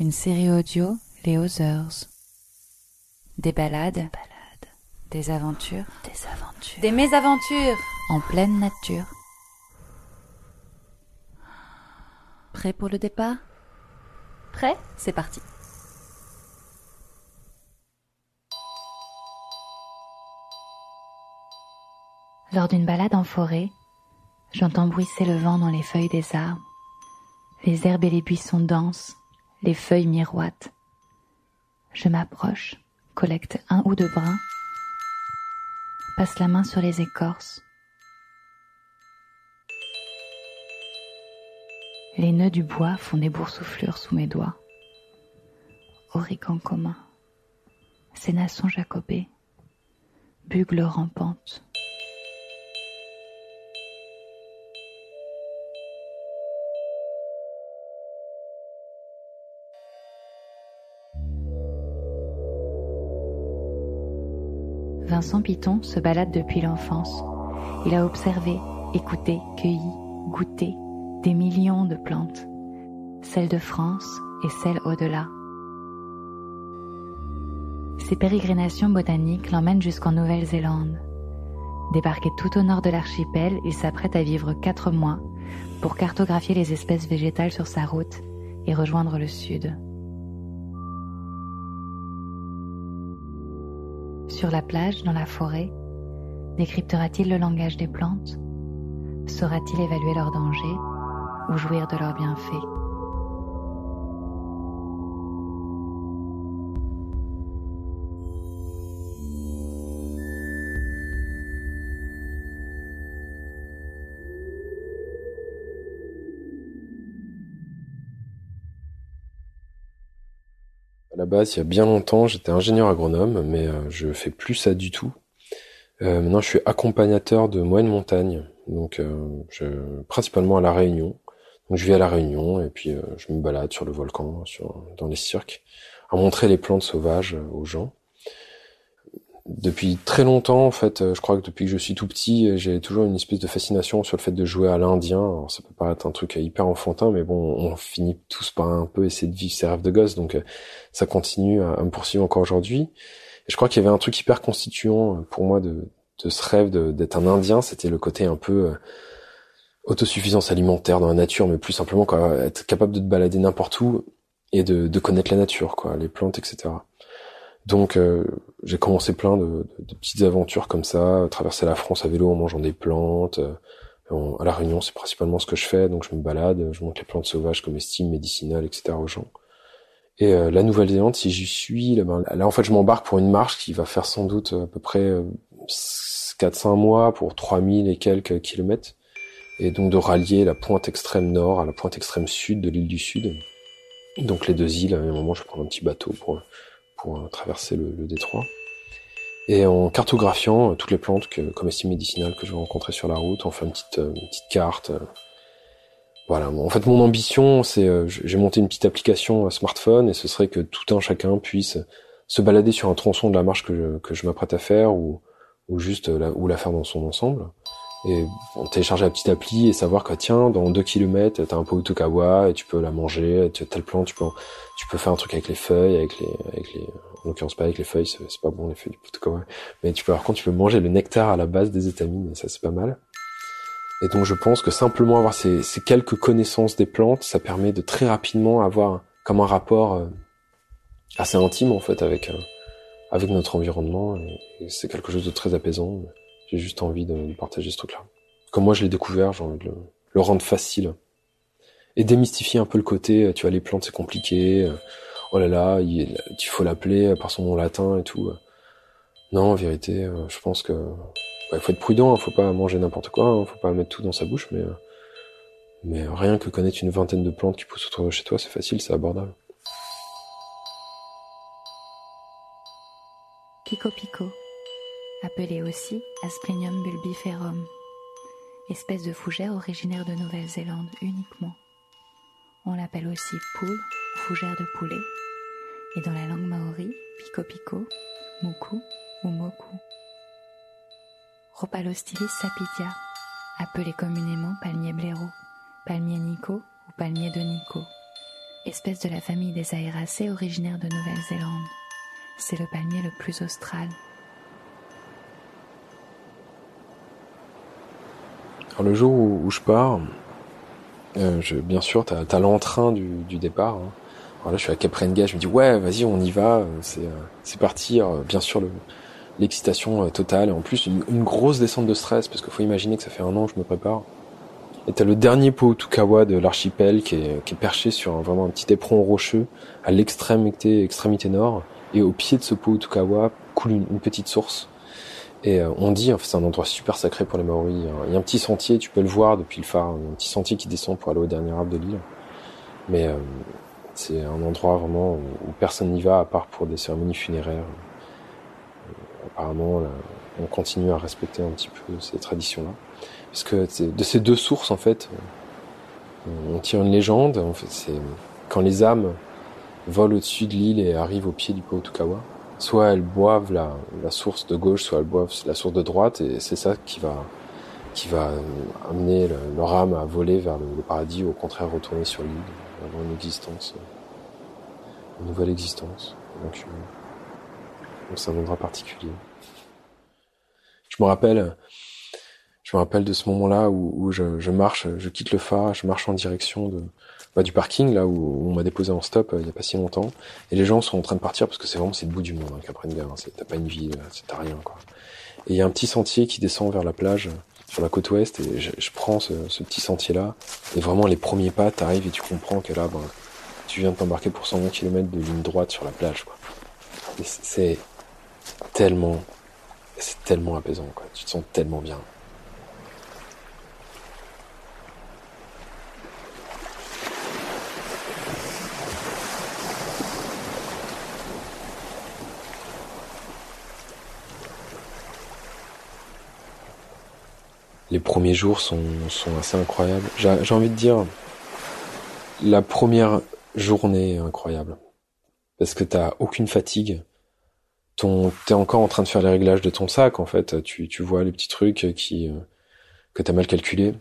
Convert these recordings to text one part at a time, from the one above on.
une série audio Les Others. Des balades, des aventures, Des aventures. des mésaventures en pleine nature. Prêt pour le départ? Prêt? C'est parti. Lors d'une balade en forêt, j'entends bruisser le vent dans les feuilles des arbres. Les herbes et les buissons dansent, les feuilles miroitent. Je m'approche, collecte un ou deux brins, passe la main sur les écorces. Les nœuds du bois font des boursouflures sous mes doigts. Origan commun, sénasson jacobé, bugle rampante. Vincent Piton se balade depuis l'enfance. Il a observé, écouté, cueilli, goûté des millions de plantes, celles de France et celles au-delà. Ses pérégrinations botaniques l'emmènent jusqu'en Nouvelle-Zélande. Débarqué tout au nord de l'archipel, il s'apprête à vivre quatre mois pour cartographier les espèces végétales sur sa route et rejoindre le sud. Sur la plage, dans la forêt, décryptera-t-il le langage des plantes? Saura-t-il évaluer leurs dangers ou jouir de leurs bienfaits? La base, il y a bien longtemps, j'étais ingénieur agronome, mais euh, je fais plus ça du tout. Euh, maintenant, je suis accompagnateur de moyenne montagne, donc euh, je, principalement à la Réunion. Donc, je vis à la Réunion et puis euh, je me balade sur le volcan, sur, dans les cirques, à montrer les plantes sauvages aux gens. Depuis très longtemps, en fait, euh, je crois que depuis que je suis tout petit, euh, j'ai toujours une espèce de fascination sur le fait de jouer à l'Indien. Ça peut paraître un truc euh, hyper enfantin, mais bon, on finit tous par un peu essayer de vivre ses rêves de gosse, donc ça continue à, me poursuivre encore aujourd'hui. Je crois qu'il y avait un truc hyper constituant pour moi de, de ce rêve d'être un Indien, c'était le côté un peu autosuffisance alimentaire dans la nature, mais plus simplement quoi, être capable de te balader n'importe où et de, de connaître la nature, quoi, les plantes, etc. Donc euh, j'ai commencé plein de, de- de petites aventures comme ça, traverser la France à vélo en mangeant des plantes. euh, à la Réunion, c'est principalement ce que je fais, donc je me balade, je montre les plantes sauvages comestibles, médicinales, etc. aux gens. Et euh, la Nouvelle-Zélande, si j'y suis, là, ben, là en fait je m'embarque pour une marche qui va faire sans doute à peu près euh, 4-5 mois pour 3000 et quelques kilomètres. Et donc de rallier la pointe extrême nord à la pointe extrême sud de l'île du Sud. Donc les deux îles, à un moment je prendre un petit bateau pour, pour euh, traverser le, le détroit. Et en cartographiant euh, toutes les plantes que, comestibles médicinales que je vais rencontrer sur la route, on fait une petite, euh, une petite carte. voilà. En fait, mon ambition, c'est, j'ai monté une petite application smartphone et ce serait que tout un chacun puisse se balader sur un tronçon de la marche que je, que je m'apprête à faire ou, ou juste la, ou la faire dans son ensemble. Et bon, télécharger la petite appli et savoir que tiens, dans deux kilomètres, t'as un pot Tokawa et tu peux la manger, tu as tel plant, tu peux, tu peux faire un truc avec les feuilles, avec les, avec les, en l'occurrence pas avec les feuilles, c'est pas bon les feuilles du pot Tokawa. Mais tu peux, par contre, tu peux manger le nectar à la base des étamines ça c'est pas mal. Et donc je pense que simplement avoir ces, ces quelques connaissances des plantes, ça permet de très rapidement avoir comme un rapport euh, assez intime en fait avec euh, avec notre environnement et c'est quelque chose de très apaisant. J'ai juste envie de, partager ce truc-là. Comme moi, je l'ai découvert, j'ai envie de le, rendre facile. Et démystifier un peu le côté, euh, tu vois, les plantes, c'est compliqué. Euh, oh là là, il, il faut l'appeler euh, par son nom latin et tout. Non, en vérité, je pense que... Il faut être prudent, hein, faut pas manger n'importe quoi, hein, faut pas mettre tout dans sa bouche, mais... Mais rien que connaître une vingtaine de plantes qui poussent autour de chez toi, c'est facile, c'est abordable. Pico Pico appelé aussi Asplenium bulbiferum, espèce de fougère originaire de Nouvelle-Zélande uniquement. On l'appelle aussi poule ou fougère de poulet, et dans la langue maori, Pico Pico, Muku ou Moku. Rhopalostylis sapidia, appelé communément palmier blaireau, palmier nico ou palmier de nico, espèce de la famille des aéracées originaire de Nouvelle-Zélande. C'est le palmier le plus austral. Le jour où, je pars, euh, je, bien sûr, t'as as, l'entrain du, du, départ. Hein. Alors là, je suis à Caprenga, je me dis ouais, vas-y, on y va, c'est c'est parti. bien sûr, le, l'excitation euh, totale. Et en plus, une, grosse descente de stress, parce qu'il faut imaginer que ça fait un an que je me prépare. Et t'as le dernier Tukawa de l'archipel qui est, qui est perché sur un, vraiment un petit éperon rocheux à l'extrémité extrémité nord. Et au pied de ce Tukawa coule une, petite source. Et euh, on dit, enfin, c'est un endroit super sacré pour les Maoris. Il y a un petit sentier, tu peux le voir depuis le phare, un petit sentier qui descend pour aller au dernier arbre de l'île. Mais euh, c'est un endroit vraiment où personne n'y va à part pour des cérémonies funéraires apparemment, on continue à respecter un petit peu ces traditions-là. Parce que de ces deux sources, en fait, on tire une légende. En fait, c'est quand les âmes volent au-dessus de l'île et arrivent au pied du Tukawa, soit elles boivent la, source de gauche, soit elles boivent la source de droite, et c'est ça qui va va amener leur âme à voler vers le, paradis, ou au contraire retourner sur l'île, avoir une existence, une nouvelle existence. Donc, euh, c'est un endroit particulier. Je me rappelle, je me rappelle de ce moment-là où, je, marche, je quitte le phare, je marche en direction de bah, du parking là où, on m'a déposé en stop euh, il y a pas si longtemps, et les gens sont en train de partir parce que c'est vraiment c'est le bout du monde, hein, Caprenga. Hein, t'as pas une vie, t'as rien quoi. Et il y a un petit sentier qui descend vers la plage sur la côte ouest et je, prends ce, petit sentier là et vraiment les premiers pas t'arrives et tu comprends que là ben, tu viens de t'embarquer pour 120 km de ligne droite sur la plage quoi. C'est tellement, c'est tellement apaisant, quoi. Tu te sens tellement bien. Les premiers jours sont, sont assez incroyables. J'ai envie de dire, la première journée est incroyable. Parce que t'as aucune fatigue t'es encore en train de faire les réglages de ton sac, en fait. Tu, tu vois les petits trucs qui, euh, que t'as mal calculé.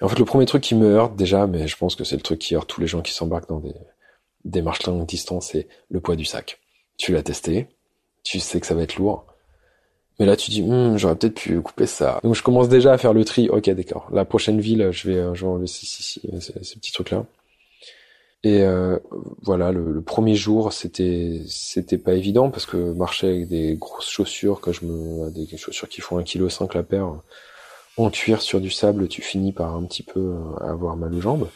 En fait, le premier truc qui me heurte déjà, mais je pense que c'est le truc qui heurte tous les gens qui s'embarquent dans des, des marches longue distance, c'est le poids du sac. Tu l'as testé, tu sais que ça va être lourd. Mais là, tu dis, hm, j'aurais peut-être pu couper ça. Donc, je commence déjà à faire le tri. Ok, d'accord. La prochaine ville, je vais, euh, je vais enlever ces, ces petits trucs-là. Et euh, voilà, le, premier jour, c'était c'était pas évident parce que marcher avec des grosses chaussures, que je me des chaussures qui font un kilo cinq la paire, en cuir sur du sable, tu finis par un petit peu euh, avoir mal aux jambes.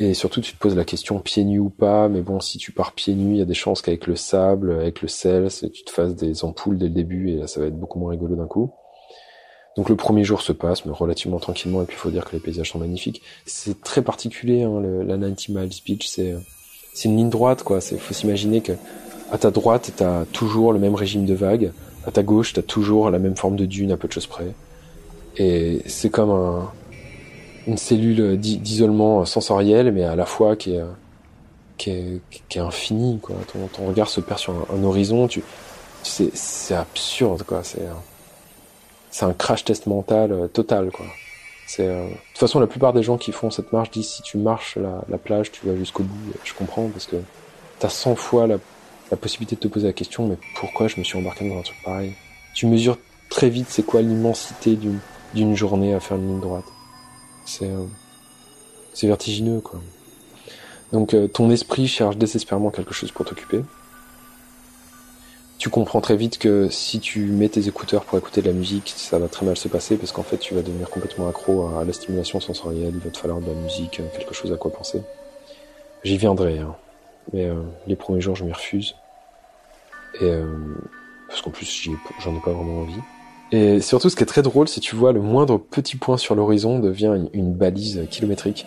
Et surtout, tu te poses la question pieds nus ou pas. Mais bon, si tu pars pieds nus, il y a des chances qu'avec le sable, avec le sel, tu te fasses des ampoules dès le début et là, ça va être beaucoup moins rigolo d'un coup. Donc le premier jour se passe, mais relativement tranquillement, et puis il faut dire que les paysages sont magnifiques. C'est très particulier, hein, la 90 miles beach, c'est c'est une ligne droite, quoi. C'est faut s'imaginer que à ta droite, t'as toujours le même régime de vagues, à ta gauche, t'as toujours la même forme de dune, à peu de choses près. Et c'est comme un, une cellule d'isolement sensoriel, mais à la fois qui est qui est, qui est infini, quoi. Ton, ton regard se perd sur un, horizon, tu, c'est absurde, quoi. C'est c'est un crash test mental euh, total, quoi. C'est, euh, de toute façon, la plupart des gens qui font cette marche disent si tu marches la, la plage, tu vas jusqu'au bout. Je comprends parce que t'as 100 fois la, la, possibilité de te poser la question, mais pourquoi je me suis embarqué dans un truc pareil? Tu mesures très vite c'est quoi l'immensité d'une, d'une journée à faire une ligne droite. C'est, euh, c'est vertigineux, quoi. Donc ton esprit cherche désespérément quelque chose pour t'occuper tu comprends très vite que si tu mets tes écouteurs pour écouter de la musique, ça va très mal se passer parce qu'en fait tu vas devenir complètement accro à la stimulation sensorielle, il va te falloir de la musique, quelque chose à quoi penser. J'y viendrai, hein. mais euh, les premiers jours je m'y refuse. Et euh, parce qu'en plus j'en ai, pas vraiment envie. Et surtout ce qui est très drôle, si tu vois le moindre petit point sur l'horizon devient une, balise kilométrique.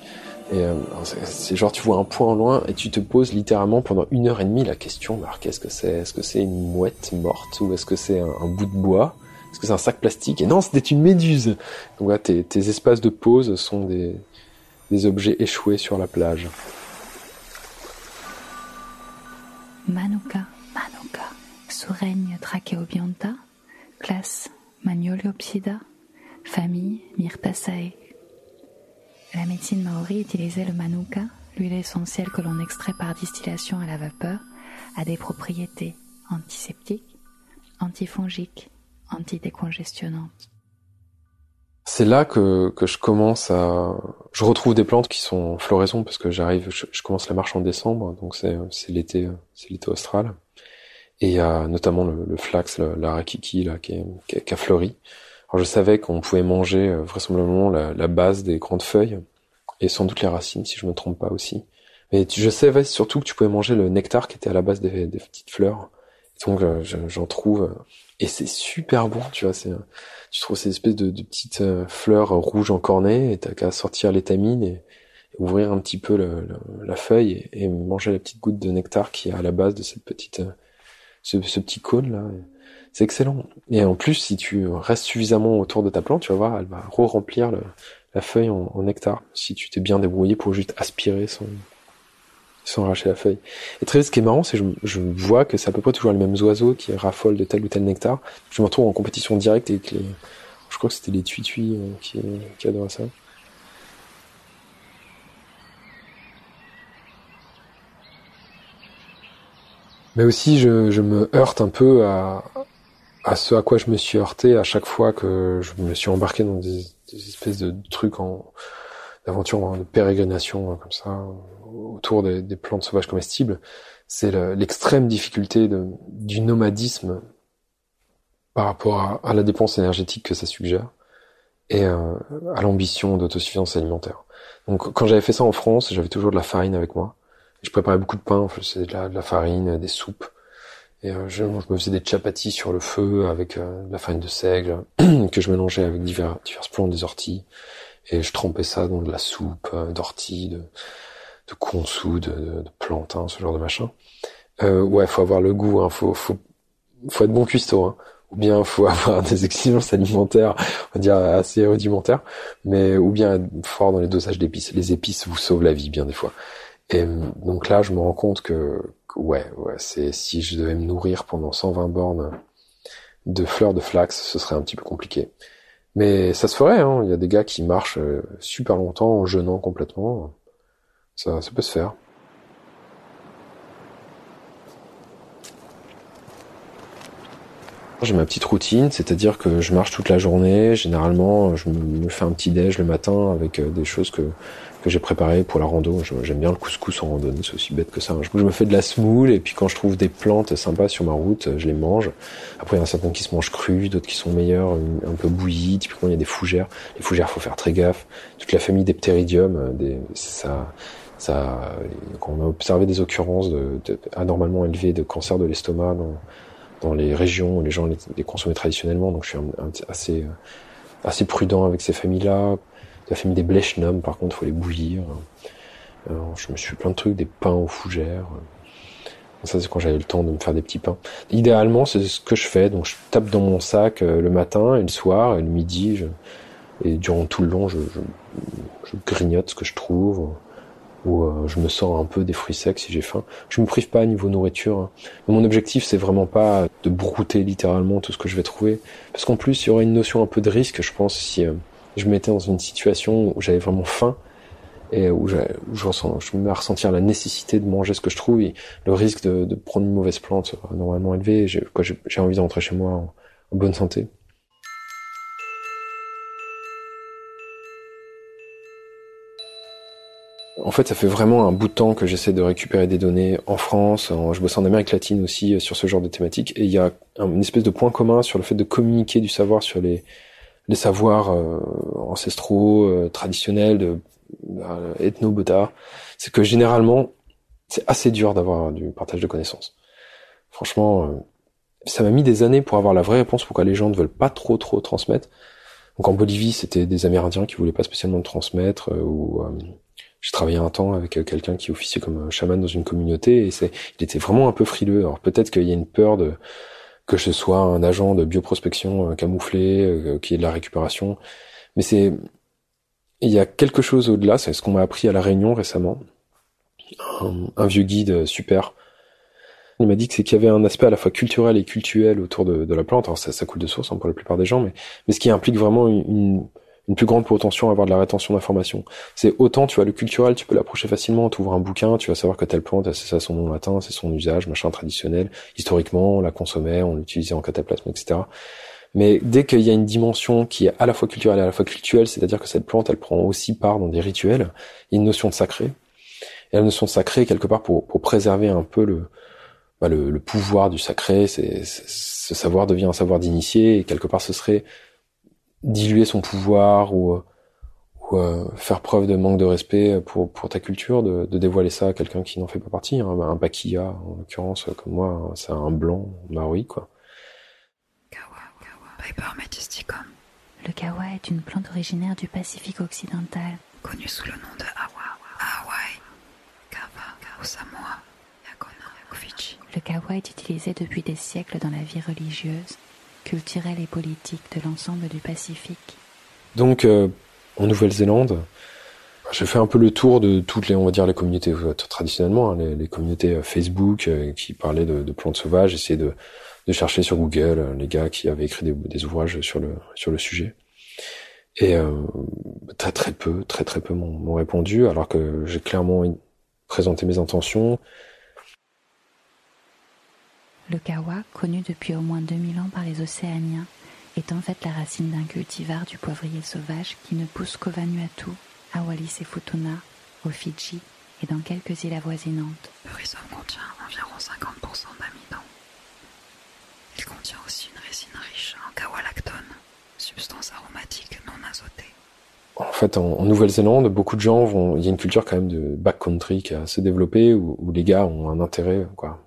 Et euh, c'est genre tu vois un point loin et tu te poses littéralement pendant une heure et demie la question, alors qu'est-ce que c'est? Est-ce que c'est une mouette morte ou est-ce que c'est un, bout de bois? Est-ce que c'est un sac plastique? Et non, c'était une méduse. Donc là, tes, tes espaces de pause sont des, des objets échoués sur la plage. Manuka, Manuka, Suregne tracheobionta, classe Magnoliopsida, famille Myrtaceae. La médecine maori utilisait le manuka, l'huile essentielle que l'on extrait par distillation à la vapeur, a des propriétés antiseptiques, antifongiques, antidécongestionnantes. C'est là que, que je commence à... Je retrouve des plantes qui sont en floraison parce que j'arrive, je, commence la marche en décembre, donc c'est l'été, c'est l'été austral. Et il y a notamment le, flax, la rakiki, là, qui, qui, a fleuri. Alors je savais qu'on pouvait manger euh, vraisemblablement la, la, base des grandes feuilles et sans doute les racines, si je me trompe pas aussi. Mais je savais surtout que tu pouvais manger le nectar qui était à la base des, des petites fleurs. donc euh, j'en trouve euh, et c'est super bon, tu vois. C'est tu trouves ces espèces de, de petites fleurs rouges en cornet et t'as qu'à sortir l'étamine et, ouvrir un petit peu le, la feuille et, manger la petite goutte de nectar qui est à la base de cette petite ce, ce petit cône là. C'est excellent. Et en plus, si tu restes suffisamment autour de ta plante, tu vas voir, elle va re-remplir la feuille en, nectar. Si tu t'es bien débrouillé pour juste aspirer sans, sans arracher la feuille. Et très ce qui est marrant, c'est que je, je, vois que c'est à peu près toujours les mêmes oiseaux qui raffolent de tel ou tel nectar. Je me retrouve en compétition directe avec les, je crois que c'était les tuituis euh, qui, qui adoraient ça. Mais aussi, je, je me heurte un peu à, à ce à quoi je me suis heurté à chaque fois que je me suis embarqué dans des, espèces de trucs en d'aventure de pérégrination hein, comme ça autour des, plantes sauvages comestibles, c'est l'extrême difficulté de, du nomadisme par rapport à, la dépense énergétique que ça suggère et euh, à l'ambition d'autosuffisance alimentaire. Donc quand j'avais fait ça en France, j'avais toujours de la farine avec moi. Je préparais beaucoup de pain, c'est de la farine, des soupes et euh, je, me faisais des chapatis sur le feu avec euh, de la farine de seigle que je mélangeais avec divers, diverses plantes, des orties. Et je trempais ça dans de la soupe euh, d'orties, de, de consou, de, de, de plantain, ce genre de machin. Euh, ouais, faut avoir le goût, hein, faut, faut, faut être bon cuistot, hein. ou bien faut avoir des exigences alimentaires, on va dire assez rudimentaires, mais ou bien être fort dans les dosages d'épices. Les épices vous sauvent la vie bien des fois. Et donc là, je me rends compte que ouais, ouais, c'est si je devais me nourrir pendant 120 bornes de fleurs de flax, ce serait un petit peu compliqué. Mais ça se ferait, hein. Il y a des gars qui marchent euh, super longtemps en jeûnant complètement. Ça, ça peut se faire. J'ai ma petite routine, c'est-à-dire que je marche toute la journée. Généralement, je me fais un petit déj le matin avec euh, des choses que que j'ai préparées pour la rando. J'aime bien le couscous en randonnée, c'est aussi bête que ça. Je me fais de la semoule et puis quand je trouve des plantes sympas sur ma route, je les mange. Après, il y en a certaines qui se mangent crues, d'autres qui sont meilleures, un peu bouillies. Typiquement, il y a des fougères. Les fougères, faut faire très gaffe. Toute la famille des ptéridium, euh, des, ça, ça, on a observé des occurrences de, de anormalement élevées de cancer de l'estomac dans, dans les régions où les gens les, les consommaient traditionnellement. Donc je suis assez, assez prudent avec ces familles-là. La famille des blechnum, par contre, faut les bouillir. je me suis fait plein de trucs, des pains aux fougères. Ça, c'est quand j'avais le temps de me faire des petits pains. Idéalement, c'est ce que je fais. Donc, je tape dans mon sac euh, le matin et le soir et le midi. Et durant tout le long, je, grignote ce que je trouve. Ou euh, je me sors un peu des fruits secs si j'ai faim. Je me prive pas à niveau nourriture. Hein. Mon objectif, c'est vraiment pas de brouter littéralement tout ce que je vais trouver. Parce qu'en plus, il y aura une notion un peu de risque, je pense, si... Euh, je me mettais dans une situation où j'avais vraiment faim et où, je, me mets à ressentir la nécessité de manger ce que je trouve et le risque de, prendre une mauvaise plante normalement élevé. J'ai envie de rentrer chez moi en, bonne santé. En fait, ça fait vraiment un bout de temps que j'essaie de récupérer des données en France. je bosse en Amérique latine aussi euh, sur ce genre de thématique. Et il y a une espèce de point commun sur le fait de communiquer du savoir sur les, les savoirs euh, ancestraux, euh, traditionnels, de euh, ethno c'est que généralement, c'est assez dur d'avoir du partage de connaissances. Franchement, ça m'a mis des années pour avoir la vraie réponse pourquoi les gens ne veulent pas trop trop transmettre. Donc en Bolivie, c'était des Amérindiens qui voulaient pas spécialement transmettre, ou j'ai travaillé un temps avec quelqu'un qui officiait comme chaman dans une communauté et c'est, il était vraiment un peu frileux. Alors peut-être qu'il y a une peur de que ce soit un agent de bioprospection camouflé, qui est de la récupération, mais c'est il y a quelque chose au-delà. C'est ce qu'on m'a appris à la Réunion récemment. Un, vieux guide super. Il m'a dit que c'est qu'il y avait un aspect à la fois culturel et cultuel autour de, de la plante. Alors ça, ça coule de source hein, pour la plupart des gens, mais, mais ce qui implique vraiment une, une plus grande protension à avoir de la rétention d'informations. C'est autant, tu vois, le culturel, tu peux l'approcher facilement, tu ouvres un bouquin, tu vas savoir que telle plante, c'est ça son nom latin, c'est son usage, machin traditionnel. Historiquement, on la consommait, on l'utilisait en cataplasme, etc. Mais dès qu'il y a une dimension qui est à la fois culturelle et à la fois cultuelle, c'est-à-dire que cette plante, elle prend aussi part dans des rituels, il y a une notion de sacré. Et la notion de sacré, quelque part, pour, pour préserver un peu le, bah le, le, pouvoir du sacré, c'est, ce savoir devient un savoir d'initié, et quelque part, ce serait diluer son pouvoir ou, ou euh, faire preuve de manque de respect pour, ta culture, de, dévoiler ça à quelqu'un qui n'en fait pas partie. Hein. Un Bakia, en l'occurrence, comme moi, c'est un blanc maori, quoi. Le kawa est une plante originaire du Pacifique occidental, connue sous le nom de Hawa, Fidji. Le kawa est utilisé depuis des siècles dans la vie religieuse, culturelle et politique de l'ensemble du Pacifique. Donc, euh, en Nouvelle-Zélande, j'ai fait un peu le tour de toutes les, on va dire, les communautés euh, traditionnellement, hein, les, communautés euh, Facebook qui parlaient de, plantes sauvages, essayer de chercher sur Google euh, les gars qui avaient écrit des, des, ouvrages sur le sur le sujet. Et euh, très très peu, très très peu m'ont répondu, alors que j'ai clairement présenté mes intentions. Le kawa, connu depuis au moins 2000 ans par les Océaniens, est en fait la racine d'un cultivar du poivrier sauvage qui ne pousse qu'au Vanuatu, à Wallis et Futuna, aux Fidji et dans quelques îles avoisinantes. Le rhizome contient environ 50% d'amidon il contient aussi une résine riche en kawalactone, substance aromatique non azotée. En fait, en, Nouvelle-Zélande, beaucoup de gens vont. Il y a une culture quand même de backcountry qui a assez développée où, où, les gars ont un intérêt, quoi,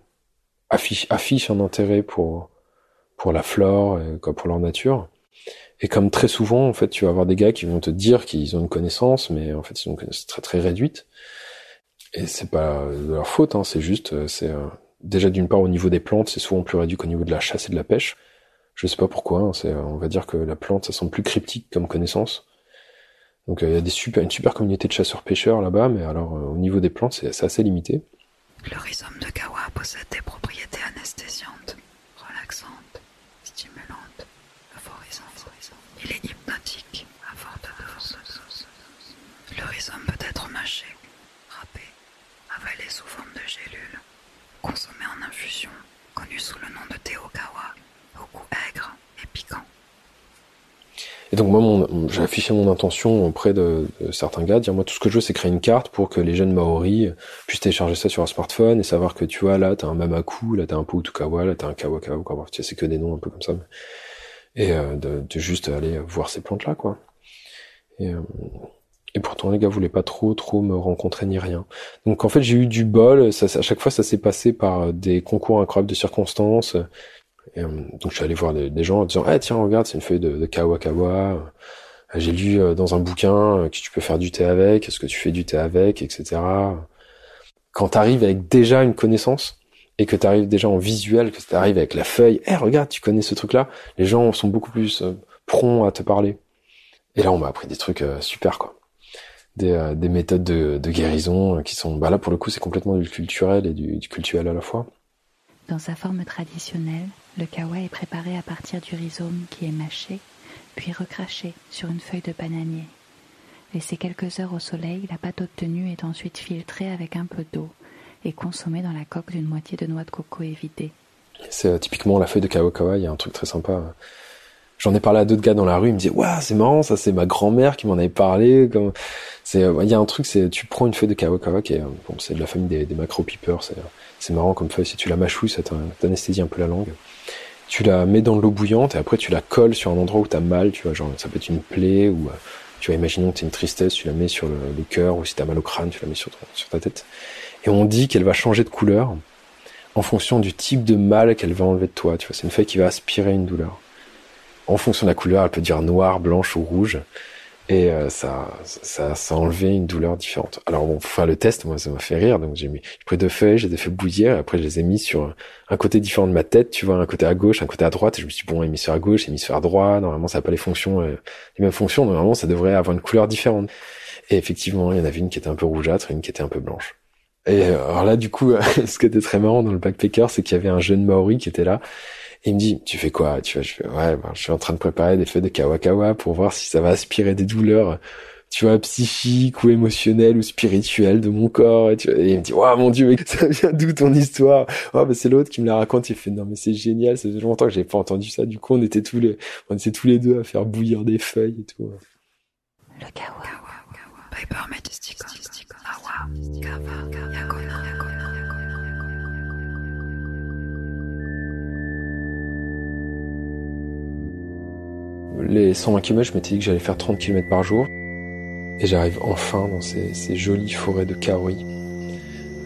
affichent, affichent un intérêt pour pour la flore, et, quoi, pour leur nature. Et comme très souvent, en fait, tu vas avoir des gars qui vont te dire qu'ils ont une connaissance, mais en fait, ils ont une connaissance très très réduite. Et c'est pas de leur faute, hein, c'est juste, euh, c'est euh, déjà d'une part au niveau des plantes, c'est souvent plus réduit qu'au niveau de la chasse et de la pêche. Je sais pas pourquoi. Hein, c'est, on va dire que la plante, ça semble plus cryptique comme connaissance. Donc euh, il y a des super, une super communauté de chasseurs-pêcheurs là-bas, mais alors euh, au niveau des plantes, c'est, assez limité. Le rhizome de kawa possède des propriétés anesthésiantes, relaxantes, stimulantes, euphorisantes. Il est hypnotique, à forte dose. Le rhizome peut être mâché, râpé, avalé sous forme de gélules consommé en infusion, connu sous le nom de Teokawa, au goût aigre et piquant. Et donc moi, j'ai affiché mon intention auprès de, certains gars, dire moi tout ce que je veux, c'est créer une carte pour que les jeunes Maoris puissent télécharger ça sur un smartphone et savoir que tu vois là, t'as un Mamaku, là t'as un Poutukawa, là t'as un Kawakawa, quoi. Tu sais, c'est que des noms un peu comme ça. Et euh, de, de, juste aller voir ces plantes là, quoi. Et, euh, et pourtant, les gars voulaient pas trop, trop me rencontrer ni rien. Donc, en fait, j'ai eu du bol. Ça, à chaque fois, ça s'est passé par des concours incroyables de circonstances. Et, euh, donc, je suis allé voir des, gens en disant, ah, tiens, regarde, c'est une feuille de, de Kawakawa. Euh, j'ai lu euh, dans un bouquin que tu peux faire du thé avec. Est-ce que tu fais du thé avec, etc. Quand t'arrives avec déjà une connaissance et que t'arrives déjà en visuel, que t'arrives avec la feuille, eh, regarde, tu connais ce truc-là. Les gens sont beaucoup plus prompts à te parler. Et là, on m'a appris des trucs super, quoi des, euh, des méthodes de, de, guérison euh, qui sont, bah là pour le coup c'est complètement du culturel et du, du, cultuel à la fois. Dans sa forme traditionnelle, le kawa est préparé à partir du rhizome qui est mâché, puis recraché sur une feuille de bananier. Laissé quelques heures au soleil, la pâte obtenue est ensuite filtrée avec un peu d'eau et consommée dans la coque d'une moitié de noix de coco évidée. C'est euh, typiquement la feuille de kawa il y a un truc très sympa J'en ai parlé à d'autres gars dans la rue, ils me disaient waouh c'est marrant, ça c'est ma grand-mère qui m'en avait parlé. C'est, il y a un truc, tu prends une feuille de kawakawa qui est c'est de la famille des, des macro-peepers, c'est c'est marrant comme feuille. Si tu la mâchouilles, ça t'anesthésie un peu la langue. Tu la mets dans l'eau bouillante et après tu la colles sur un endroit où t'as mal, tu vois, genre ça peut être une plaie ou euh, tu vois, imaginons que t'as une tristesse, tu la mets sur le, cœur ou si t'as mal au crâne, tu la mets sur, sur ta tête. Et on dit qu'elle va changer de couleur en fonction du type de mal qu'elle va enlever de toi. Tu vois, c'est une feuille qui va aspirer une douleur en fonction de la couleur, elle peut dire noire, blanche ou rouge. Et euh, ça, ça, ça a enlevé une douleur différente. Alors bon, pour faire le test, moi, ça m'a fait rire. Donc j'ai mis, j'ai pris deux feuilles, j'ai fait bouillir. Et après, je les ai mis sur un côté différent de ma tête. Tu vois, un côté à gauche, un côté à droite. Et je me suis dit, bon, hémisphère à gauche, hémisphère droit. Normalement, ça n'a pas les fonctions, euh, les mêmes fonctions. Normalement, ça devrait avoir une couleur différente. Et effectivement, il y en avait une qui était un peu rougeâtre et une qui était un peu blanche. Et euh, alors là, du coup, ce qui était très marrant dans le backpacker, c'est qu'il y avait un jeune Maori qui était là il me dit, tu fais quoi? Tu vois, je fais, ouais, ben, je suis en train de préparer des feuilles de kawakawa pour voir si ça va aspirer des douleurs, tu vois, psychiques ou émotionnelles ou spirituelles de mon corps. Et, tu vois, il me dit, waouh, mon dieu, mais ça vient d'où ton histoire? Oh, bah, c'est l'autre qui me la raconte. Il fait, non, mais c'est génial. Ça fait longtemps que j'ai pas entendu ça. Du coup, on était tous les, on était tous les deux à faire bouillir des feuilles et tout. Le. Les 120 km, je m'étais dit que j'allais faire 30 km par jour. Et j'arrive enfin dans ces, ces, jolies forêts de kauri.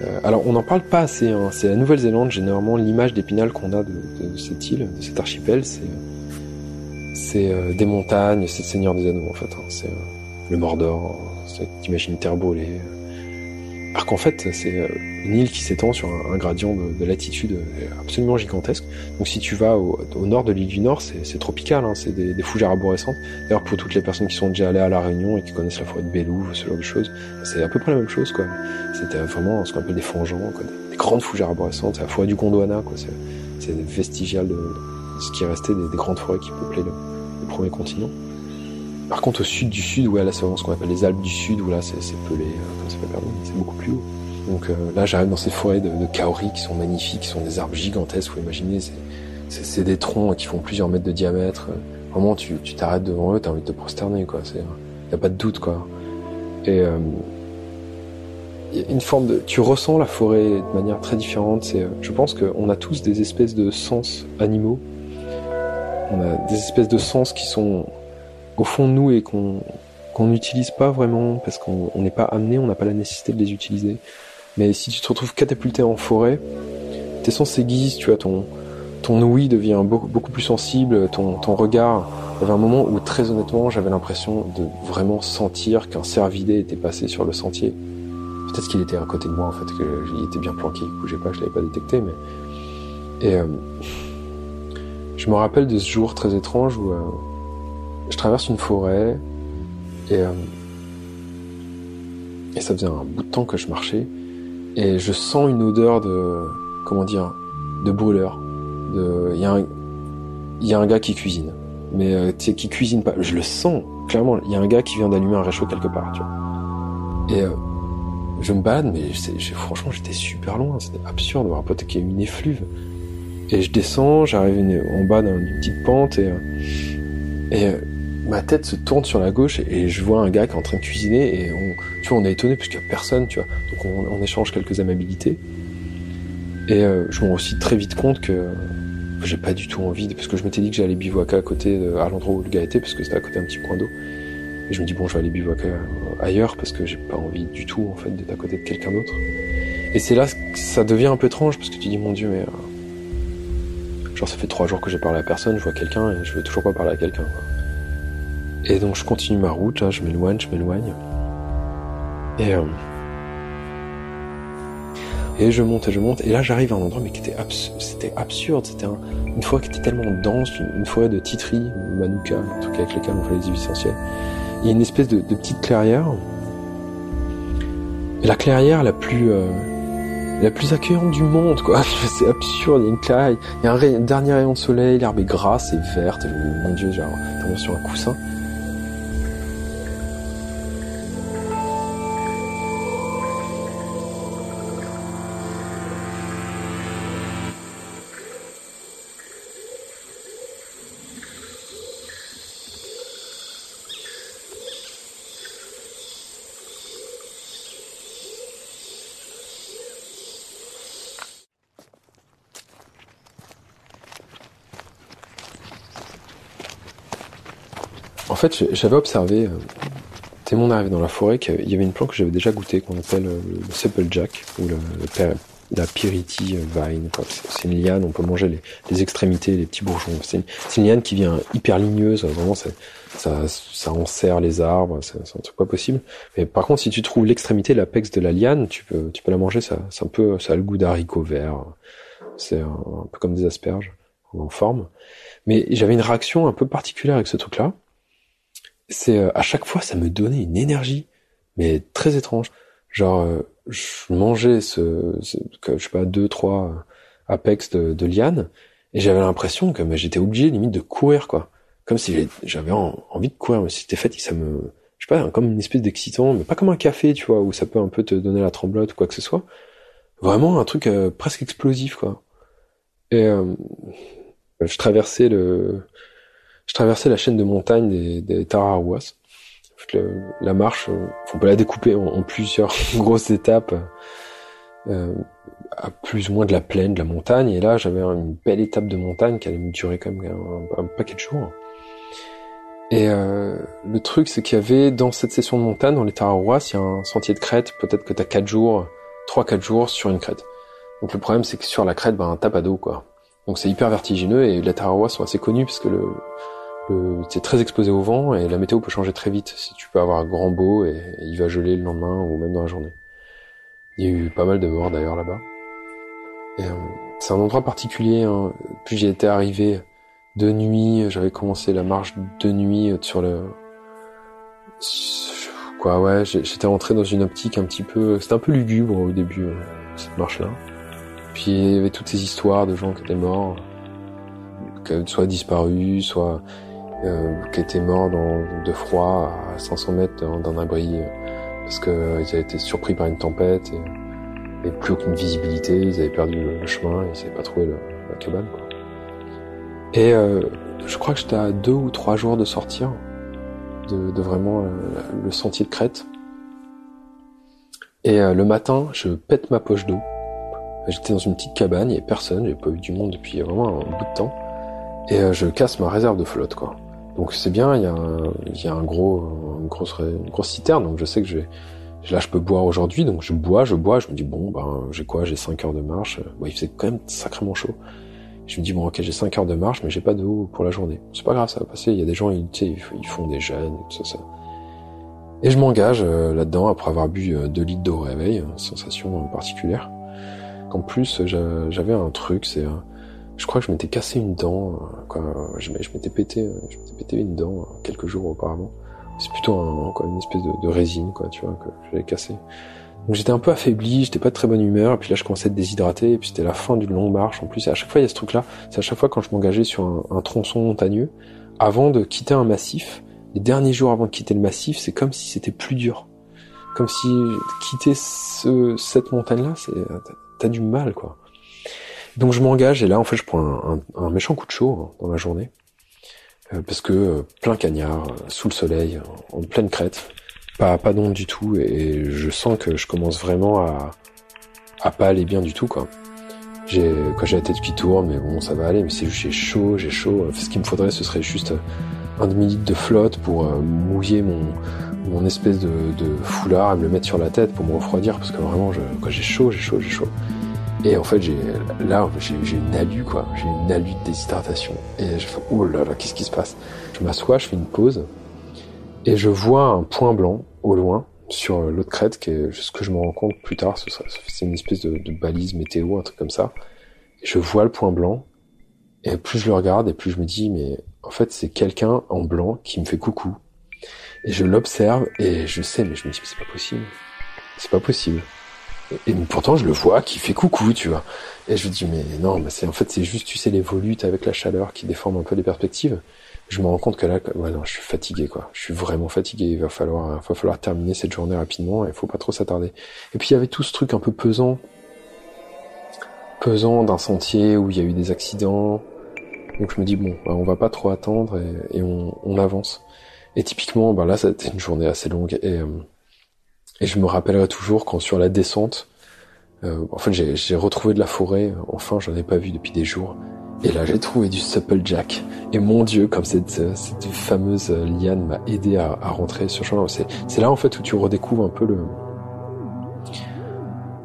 Euh, alors on n'en parle pas assez, hein. c'est la Nouvelle-Zélande, généralement l'image d'Épinal qu'on a de, de, cette île, de cet archipel, c'est euh, des montagnes, c'est Seigneur des Anneaux en fait, hein. c'est euh, le Mordor, t'imagines terre brûlée, alors qu'en fait, c'est euh, une île qui s'étend sur un, gradient de, latitude euh, absolument gigantesque. Donc si tu vas au, nord de l'île du Nord, c'est tropical, hein, c'est des, fougères arborescentes. D'ailleurs, pour toutes les personnes qui sont déjà allées à La Réunion et qui connaissent la forêt de Bélouve, ce genre de choses, c'est à peu près la même chose. quoi. C'était vraiment ce qu'on appelle des fangeants, des, grandes fougères arborescentes. C'est la forêt du Gondwana. C'est vestigial de, ce qui est resté des, grandes forêts qui peuplaient le premier continent. Par contre, au sud du sud, ouais, là, c'est vraiment ce qu'on appelle les Alpes du Sud, où là, c'est pelé, euh, fait perdre, c'est beaucoup plus haut. Donc euh, là, j'arrive dans ces forêts de, de kaori qui sont magnifiques, qui sont des arbres gigantesques, vous imaginez, c'est des troncs qui font plusieurs mètres de diamètre. Vraiment, tu t'arrêtes devant eux, t'as envie de te prosterner, quoi. C'est, y a pas de doute, quoi. Et euh, une forme de, tu ressens la forêt de manière très différente. C'est, je pense qu'on a tous des espèces de sens animaux. On a des espèces de sens qui sont au fond de nous et qu'on qu'on n'utilise pas vraiment parce qu'on n'est pas amené, on n'a pas la nécessité de les utiliser. Mais si tu te retrouves catapulté en forêt, tes sens s'aiguisent, tu vois, ton, ton ouïe devient beaucoup, beaucoup plus sensible, ton, ton regard. Il y avait un moment où très honnêtement j'avais l'impression de vraiment sentir qu'un cervidé était passé sur le sentier. Peut-être qu'il était à côté de moi en fait, qu'il était bien planqué, il bougeait pas, je l'avais pas détecté, mais... Et euh, je me rappelle de ce jour très étrange où... Euh, je traverse une forêt et, euh, et ça faisait un bout de temps que je marchais et je sens une odeur de comment dire de brûleur. Il y a un y a un gars qui cuisine, mais euh, qui cuisine pas. Je le sens clairement. Il y a un gars qui vient d'allumer un réchaud quelque part, tu vois. Et euh, je me balade, mais franchement j'étais super loin. C'était absurde de voir un qui a une effluve. Et je descends, j'arrive en bas d'une petite pente et et ma tête se tourne sur la gauche et, je vois un gars qui est en train de cuisiner et on, tu vois, on est étonné parce qu'il n'y a personne, tu vois. Donc on, échange quelques amabilités. Et euh, je me rends aussi très vite compte que j'ai pas du tout envie, de, parce que je m'étais dit que j'allais bivouacer à côté, de, à l'endroit où le gars était, parce que c'était à côté d'un petit point d'eau. Et je me dis bon, je vais aller bivouacer ailleurs parce que j'ai pas envie du tout en fait d'être à côté de quelqu'un d'autre. Et c'est là que ça devient un peu étrange parce que tu dis mon Dieu, mais euh, genre ça fait trois jours que j'ai parlé à personne, je vois quelqu'un et je veux toujours pas parler à quelqu'un. Et donc je continue ma route, hein, je m'éloigne, je m'éloigne. Et, euh, et je monte et je monte. Et là j'arrive à un endroit mais qui était c'était absurde. C'était une forêt qui était tellement dense, une, forêt de titri, manuka, en tout cas avec lesquels on fait les huiles essentielles. Il y a une espèce de, petite clairière. La clairière la plus euh, la plus accueillante du monde, quoi. C'est absurde. Il y a une clairière, il y a un, dernier rayon de soleil, l'herbe est grasse et verte. mon Dieu, t'es sur un coussin. En fait, j'avais observé, euh, dès mon arrivée dans la forêt, qu'il y avait une plante que j'avais déjà goûtée, qu'on appelle euh, le Jack ou le, la Pyriti vine. C'est une liane, on peut manger les, les extrémités, les petits bourgeons. C'est une, liane qui vient hyper ligneuse, vraiment ça, ça, enserre les arbres, c'est un truc pas possible. Mais par contre, si tu trouves l'extrémité, l'apex de la liane, tu peux, tu peux la manger. Ça, un peu, ça a le goût d'haricot vert. C'est un, un, peu comme des asperges en forme. Mais j'avais une réaction un peu particulière avec ce truc-là. C'est à chaque fois, ça me donnait une énergie, mais très étrange. Genre, euh, je mangeais ce, ce je sais pas, deux, trois apex de, de liane, et j'avais l'impression que j'étais obligé limite de courir, quoi. Comme si j'avais envie de courir, mais si c'était fait, ça me, je sais pas, comme une espèce d'excitant, mais pas comme un café, tu vois, où ça peut un peu te donner la tremblote ou quoi que ce soit. Vraiment un truc euh, presque explosif, quoi. Et euh, je traversais le, je traversais la chaîne de montagne des, des Tarahuas la marche, euh, on peut la découper en, plusieurs grosses étapes, euh, à plus ou moins de la plaine, de la montagne. Et là, j'avais une belle étape de montagne qui allait me durer quand même un, paquet de jours. Et euh, le truc, c'est qu'il y avait dans cette session de montagne, dans les Tarahuas, il y a un sentier de crête. Peut-être que t'as quatre jours, trois quatre jours sur une crête. Donc le problème, c'est que sur la crête, ben, t'as pas d'eau, quoi. Donc c'est hyper vertigineux et les Tarahuas sont assez connus parce que le, c'est très exposé au vent et la météo peut changer très vite. Tu peux avoir un grand beau et, il va geler le lendemain ou même dans la journée. Il y a eu pas mal de morts d'ailleurs là-bas. Euh, c'est un endroit particulier. Hein. Puis j'y étais arrivé de nuit. J'avais commencé la marche de nuit sur le. Quoi, ouais. J'étais rentré dans une optique un petit peu. C'était un peu lugubre au début euh, cette marche-là. Puis il y avait toutes ces histoires de gens qui étaient morts, soit disparus, soit qui étaient morts dans, de froid à 500 mètres d'un abri euh, parce qu'ils euh, avaient été surpris par une tempête et, et, plus aucune visibilité, ils avaient perdu le, chemin, ils n'avaient pas trouvé la cabane. Quoi. Et euh, je crois que j'étais à deux ou trois jours de sortir de, de vraiment le sentier de crête. Et le matin, je pète ma poche d'eau. J'étais dans une petite cabane, il n'y avait personne, j'ai pas eu du monde depuis vraiment un bout de temps. Et je casse ma réserve de flotte, quoi. Donc c'est bien, il y a un, y a un gros, une grosse, une grosse citerne, donc je sais que je là je peux boire aujourd'hui, donc je bois, je bois, je me dis bon ben j'ai quoi, j'ai 5 heures de marche, bon, il faisait quand même sacrément chaud. Je me dis bon ok j'ai 5 heures de marche, mais j'ai pas d'eau pour la journée. C'est pas grave, ça va passer. Il y a des gens, ils, ils font des jeûnes, tout ça, ça. Et je m'engage euh, là-dedans après avoir bu 2 euh, litres d'eau au réveil, sensation particulière. Qu'en plus j'avais un truc, c'est je crois que je m'étais cassé une dent, quoi. Je, m'étais pété, je m'étais pété une dent quelques jours auparavant. C'est plutôt un, quoi, une espèce de, résine, quoi, tu vois, que j'avais cassé. Donc j'étais un peu affaibli, j'étais pas de très bonne humeur, et puis là je commençais à être déshydraté, et puis c'était la fin d'une longue marche. En plus, et à chaque fois il y a ce truc-là, c'est à chaque fois quand je m'engageais sur un, un, tronçon montagneux, avant de quitter un massif, les derniers jours avant de quitter le massif, c'est comme si c'était plus dur. Comme si quitter ce, cette montagne-là, t'as du mal, quoi. Donc je m'engage et là en fait je prends un, méchant coup de chaud hein, dans la journée euh, parce que euh, plein cagnard, euh, sous le soleil, en pleine crête, pas pas d'onde du tout et je sens que je commence vraiment à à pas aller bien du tout quoi. J'ai quand j'ai la tête qui tourne mais bon ça va aller mais c'est juste j'ai chaud j'ai chaud. Ce qu'il me faudrait ce serait juste un demi litre de flotte pour mouiller mon mon espèce de, de, foulard et me le mettre sur la tête pour me refroidir parce que vraiment je, quand j'ai chaud j'ai chaud j'ai chaud et en fait, j'ai là, j'ai une alu, quoi. J'ai une alu de déshydratation. Et je fais, oh là là, qu'est-ce qui se passe? Je m'assois, je fais une pause, et je vois un point blanc au loin sur l'autre crête, qui ce que je me rends compte plus tard. C'est une espèce de, de, balise météo, un truc comme ça. Et je vois le point blanc, et plus je le regarde, et plus je me dis, mais en fait, c'est quelqu'un en blanc qui me fait coucou. Et je l'observe, et je sais, mais je me dis, mais c'est pas possible. C'est pas possible. Et pourtant, je le vois qui fait coucou, tu vois. Et je dis, mais non, mais c'est en fait, c'est juste, tu sais, les volutes avec la chaleur qui déforment un peu les perspectives. Je me rends compte que là, ouais, non, je suis fatigué, quoi. Je suis vraiment fatigué. Il va falloir, il va falloir terminer cette journée rapidement. Il faut pas trop s'attarder. Et puis il y avait tout ce truc un peu pesant, pesant d'un sentier où il y a eu des accidents. Donc je me dis bon, bah, on va pas trop attendre et, on, on, avance. Et typiquement, bah là, été une journée assez longue et euh, et je me rappellerai toujours quand sur la descente, euh, j'ai retrouvé de la forêt, enfin j'en ai pas vu depuis des jours. Et là j'ai trouvé du supplejack. Et mon dieu, comme cette, cette fameuse liane m'a aidé à, à, rentrer sur chemin. C'est là en fait où tu redécouvres un peu le...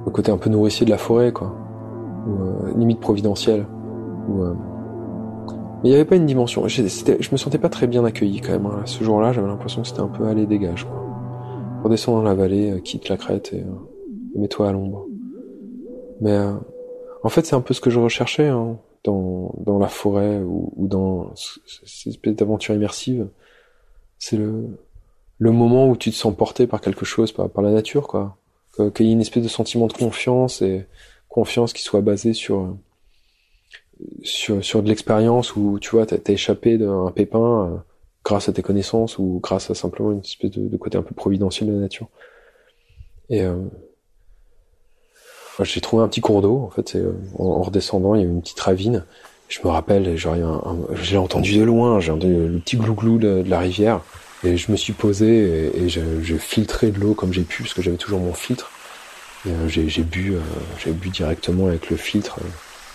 le côté un peu nourricier de la forêt, quoi, ou limite providentiel, ou mais il n'y avait pas une dimension. Je me sentais pas très bien accueilli quand même. Hein. Ce jour-là, j'avais l'impression que c'était un peu aller dégage. Quoi. Redescends dans la vallée, quitte la crête et, mets-toi à l'ombre. Mais en fait, c'est un peu ce que je recherchais hein, dans, dans la forêt ou, ou dans cette espèce d'aventure immersive. C'est le, le moment où tu te sens porté par quelque chose, par, par la nature, quoi. Qu'il y ait une espèce de sentiment de confiance et confiance qui soit basée sur sur, sur de l'expérience où tu vois, t'as as échappé d'un pépin euh, grâce à tes connaissances ou grâce à simplement une espèce de, de côté un peu providentiel de la nature. Et euh, j'ai trouvé un petit cours d'eau, en fait, euh, en, redescendant, il y a une petite ravine. Je me rappelle, j'ai entendu de loin, j'ai entendu le petit glouglou de, la rivière, et je me suis posé et, et j'ai filtré de l'eau comme j'ai pu, parce que j'avais toujours mon filtre. Euh, j'ai bu, euh, j'ai bu directement avec le filtre.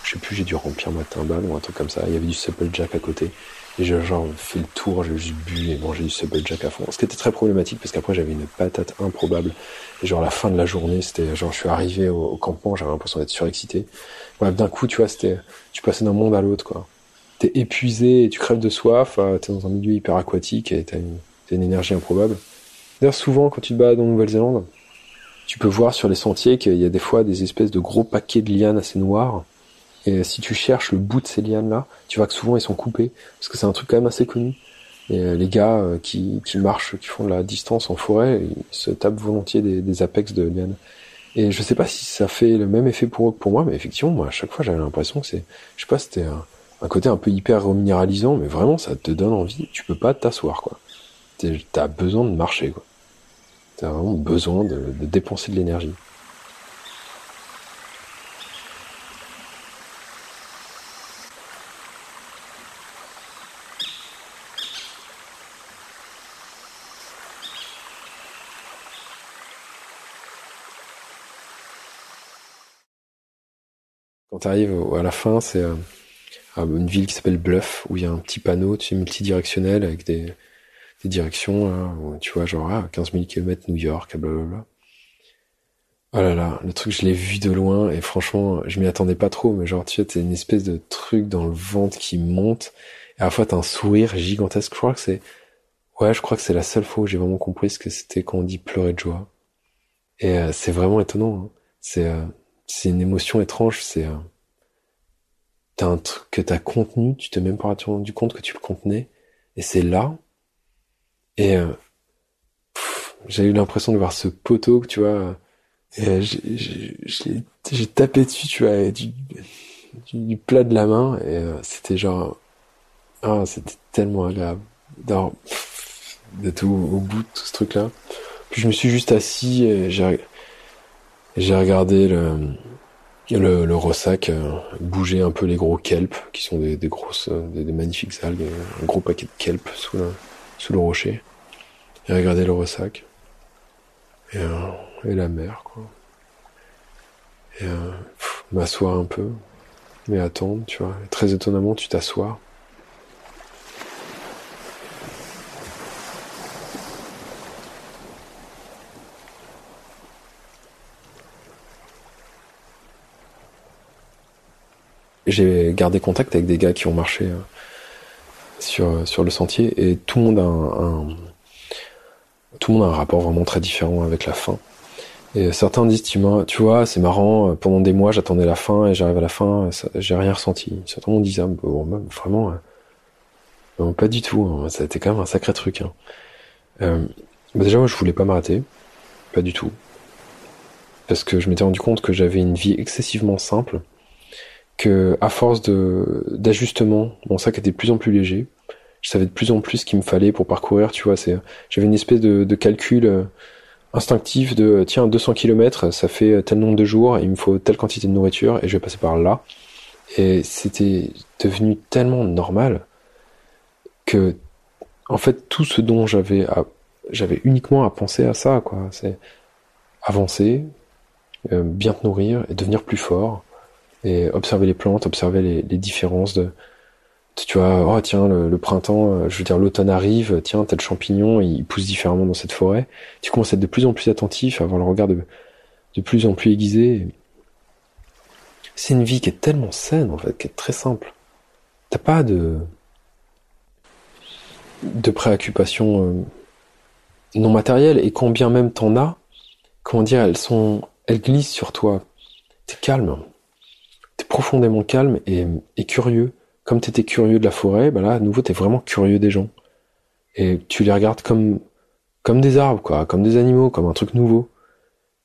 Je sais plus, j'ai dû remplir ma timbale ou un truc comme ça. Il y avait du Jack à côté. Et j'ai genre fait le tour, j'ai juste bu et mangé du Jack à fond. Ce qui était très problématique parce qu'après j'avais une patate improbable. Et genre la fin de la journée, c'était genre je suis arrivé au, campement, j'avais l'impression d'être surexcité. Bref, d'un coup, tu vois, c'était, tu passais d'un monde à l'autre, quoi. T'es épuisé et tu crèves de soif, euh, t'es dans un milieu hyper aquatique et t'as une, une énergie improbable. D'ailleurs, souvent, quand tu te balades en Nouvelle-Zélande, tu peux voir sur les sentiers qu'il y a des fois des espèces de gros paquets de lianes assez noirs et si tu cherches le bout de ces lianes-là, tu vois que souvent ils sont coupés, parce que c'est un truc quand même assez connu. Et euh, les gars euh, qui, marchent, qui font de la distance en forêt, ils se tapent volontiers des, apex de lianes. Et je sais pas si ça fait le même effet pour eux que pour moi, mais effectivement, moi, à chaque fois, j'avais l'impression que c'est, je sais pas, c'était un, côté un peu hyper reminéralisant, mais vraiment, ça te donne envie. Tu peux pas t'asseoir, quoi. T'as besoin de marcher, quoi. T'as vraiment besoin de dépenser de l'énergie. Quand tu arrives à la fin, c'est euh, une ville qui s'appelle Bluff, où il y a un petit panneau tu sais, multidirectionnel avec des, des directions, là, tu vois, genre ah, 15 000 km New York, blablabla. Oh là là, le truc, je l'ai vu de loin et franchement, je m'y attendais pas trop, mais genre, tu vois, t'as une espèce de truc dans le ventre qui monte et à la fois t'as un sourire gigantesque. Je crois que c'est, ouais, je crois que c'est la seule fois où j'ai vraiment compris ce que c'était quand on dit pleurer de joie. Et euh, c'est vraiment étonnant. Hein. C'est, euh, c'est une émotion étrange, c'est euh, t'as un truc que t'as contenu, tu t'es même pas rendu compte que tu le contenais, et c'est là. Et euh, j'ai eu l'impression de voir ce poteau, tu vois, et j'ai tapé dessus, tu vois, du, du, plat de la main, et euh, c'était genre, ah, c'était tellement agréable d'être au, au, bout de tout ce truc-là. Puis je me suis juste assis, et j'ai regardé le, le, le ressac euh, bouger un peu les gros kelp, qui sont des, grosses, euh, des, magnifiques algues, un gros paquet de kelp sous, le rocher. Et regarder le ressac. Et, euh, et la mer, quoi. Et m'asseoir un peu, mais attendre, tu vois. Très étonnamment, tu t'assois. J'ai gardé contact avec des gars qui ont marché euh, sur sur le sentier et tout le monde a un, tout le monde a un rapport vraiment très différent avec la fin. Et certains disent, tu vois, c'est marrant, euh, pendant des mois j'attendais la fin et j'arrive à la fin, j'ai rien ressenti. Certains m'ont dit ça, vraiment, euh, pas du tout, hein, ça a été quand même un sacré truc. Hein. Euh, bah déjà moi je voulais pas m'arrêter, pas du tout. Parce que je m'étais rendu compte que j'avais une vie excessivement simple que à force de d'ajustement, mon sac était de plus en plus léger. Je savais de plus en plus ce qu'il me fallait pour parcourir, tu vois, c'est j'avais une espèce de, de calcul euh, instinctif de tiens 200 km, ça fait tel nombre de jours, il me faut telle quantité de nourriture et je vais passer par là. Et c'était devenu tellement normal que en fait tout ce dont j'avais j'avais uniquement à penser à ça quoi, c'est avancer, euh, bien te nourrir et devenir plus fort et observer les plantes, observer les, différences de, tu vois, oh tiens, le, printemps, euh, je veux dire, l'automne arrive, tiens, tel champignon, il pousse différemment dans cette forêt. Tu commences à être de plus en plus attentif, à avoir le regard de, de plus en plus aiguisée. C'est une vie qui est tellement saine, en fait, qui est très simple. T'as pas de, de préoccupations euh, non matérielles, et combien même t'en as, comment dire, elles sont, elles glissent sur toi. T'es calme. Profondément calme et, et curieux. Comme t'étais curieux de la forêt, bah là, à nouveau, t'es vraiment curieux des gens. Et tu les regardes comme, comme des arbres, quoi, comme des animaux, comme un truc nouveau.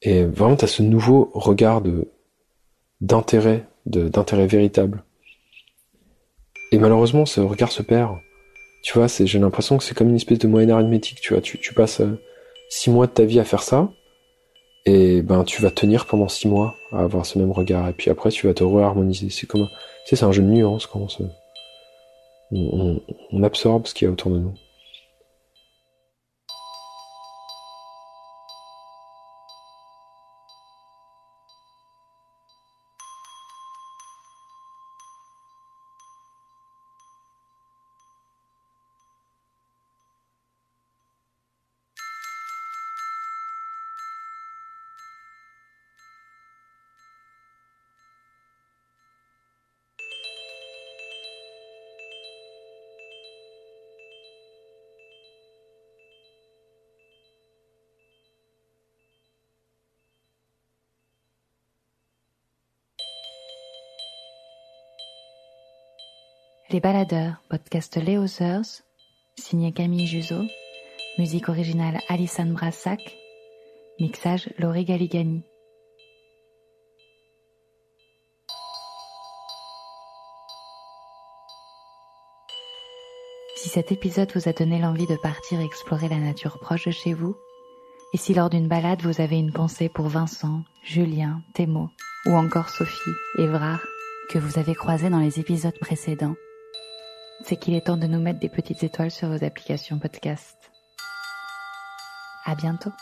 Et vraiment, t'as ce nouveau regard d'intérêt, d'intérêt véritable. Et malheureusement, ce regard se perd. Tu vois, j'ai l'impression que c'est comme une espèce de moyenne arithmétique, tu vois. Tu, tu passes euh, six mois de ta vie à faire ça, et ben tu vas tenir pendant six mois à avoir ce même regard, et puis après tu vas te reharmoniser. C'est comme, un, c'est un jeu de nuances, on, on, on absorbe ce qu'il y a autour de nous. Les Baladeurs, podcast Léo Seurs, signé Camille Juzo, musique originale Alison Brassac, mixage Laurie Galigani. Si cet épisode vous a donné l'envie de partir explorer la nature proche de chez vous, et si lors d'une balade vous avez une pensée pour Vincent, Julien, Thémo, ou encore Sophie, Évrard, que vous avez croisé dans les épisodes précédents, c'est qu'il est temps de nous mettre des petites étoiles sur vos applications podcast. À bientôt.